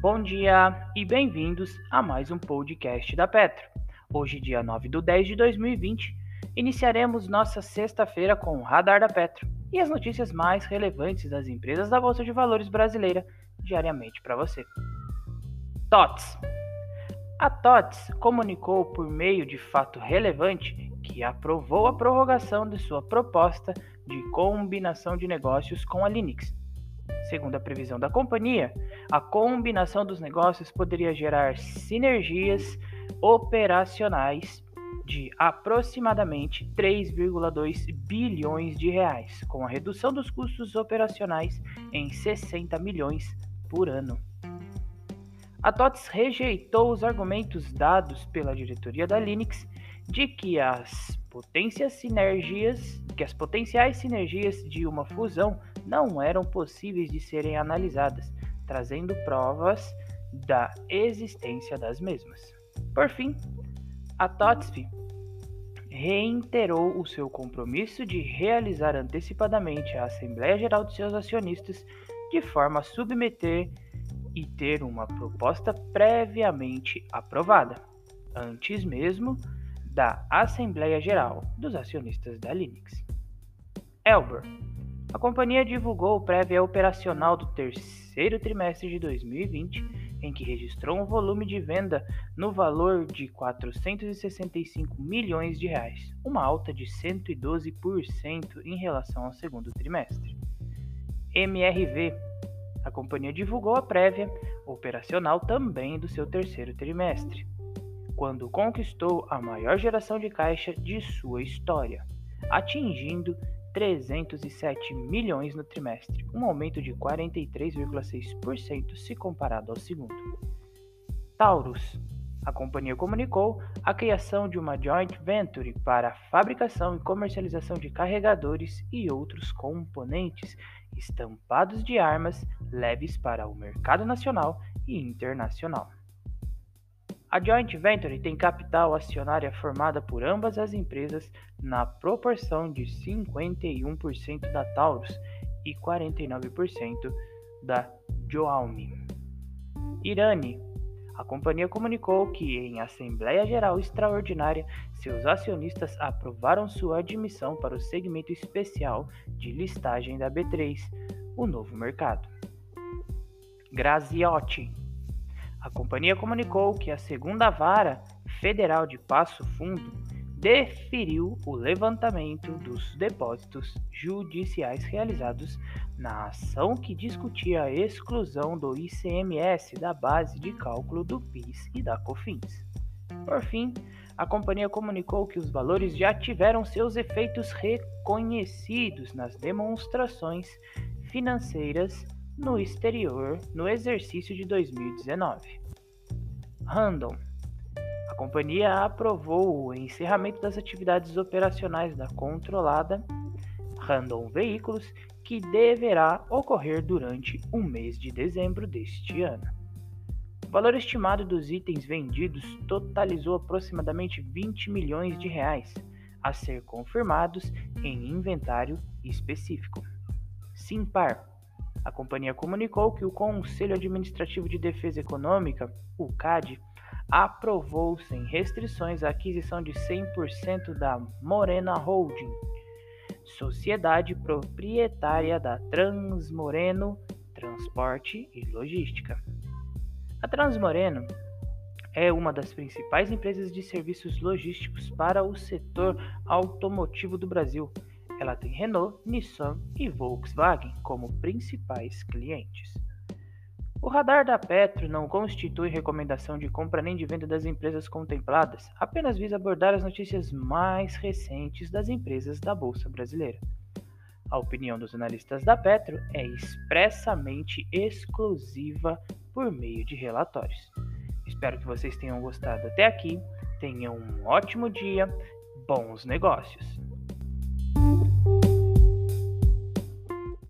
Bom dia e bem-vindos a mais um podcast da Petro. Hoje, dia 9 de 10 de 2020, iniciaremos nossa sexta-feira com o Radar da Petro e as notícias mais relevantes das empresas da Bolsa de Valores brasileira diariamente para você. TOTS A TOTS comunicou por meio de fato relevante que aprovou a prorrogação de sua proposta de combinação de negócios com a Linux Segundo a previsão da companhia, a combinação dos negócios poderia gerar sinergias operacionais de aproximadamente 3,2 bilhões de reais, com a redução dos custos operacionais em 60 milhões por ano. A TOTS rejeitou os argumentos dados pela diretoria da Linux de que as potências sinergias, que as potenciais sinergias de uma fusão não eram possíveis de serem analisadas, trazendo provas da existência das mesmas. Por fim, a TOTSF reiterou o seu compromisso de realizar antecipadamente a Assembleia Geral de seus acionistas de forma a submeter e ter uma proposta previamente aprovada, antes mesmo da Assembleia Geral dos Acionistas da Linux. Elber a companhia divulgou o prévia operacional do terceiro trimestre de 2020, em que registrou um volume de venda no valor de 465 milhões de reais, uma alta de 112% em relação ao segundo trimestre. MRV a companhia divulgou a prévia operacional também do seu terceiro trimestre, quando conquistou a maior geração de caixa de sua história, atingindo 307 milhões no trimestre, um aumento de 43,6% se comparado ao segundo. Taurus. A companhia comunicou a criação de uma joint venture para a fabricação e comercialização de carregadores e outros componentes estampados de armas leves para o mercado nacional e internacional. A joint venture tem capital acionária formada por ambas as empresas na proporção de 51% da Taurus e 49% da Joalme. Irani. A companhia comunicou que, em Assembleia Geral Extraordinária, seus acionistas aprovaram sua admissão para o segmento especial de listagem da B3, o novo mercado. Graziotti. A companhia comunicou que a segunda vara federal de Passo Fundo deferiu o levantamento dos depósitos judiciais realizados na ação que discutia a exclusão do ICMS da base de cálculo do PIS e da COFINS. Por fim, a companhia comunicou que os valores já tiveram seus efeitos reconhecidos nas demonstrações financeiras no exterior no exercício de 2019. Random. A companhia aprovou o encerramento das atividades operacionais da controlada Random Veículos, que deverá ocorrer durante o mês de dezembro deste ano. O valor estimado dos itens vendidos totalizou aproximadamente 20 milhões de reais, a ser confirmados em inventário específico. Simpar a companhia comunicou que o Conselho Administrativo de Defesa Econômica, o CAD, aprovou sem restrições a aquisição de 100% da Morena Holding, sociedade proprietária da Transmoreno Transporte e Logística. A Transmoreno é uma das principais empresas de serviços logísticos para o setor automotivo do Brasil ela tem Renault, Nissan e Volkswagen como principais clientes. O radar da Petro não constitui recomendação de compra nem de venda das empresas contempladas, apenas visa abordar as notícias mais recentes das empresas da Bolsa Brasileira. A opinião dos analistas da Petro é expressamente exclusiva por meio de relatórios. Espero que vocês tenham gostado até aqui, tenham um ótimo dia, bons negócios!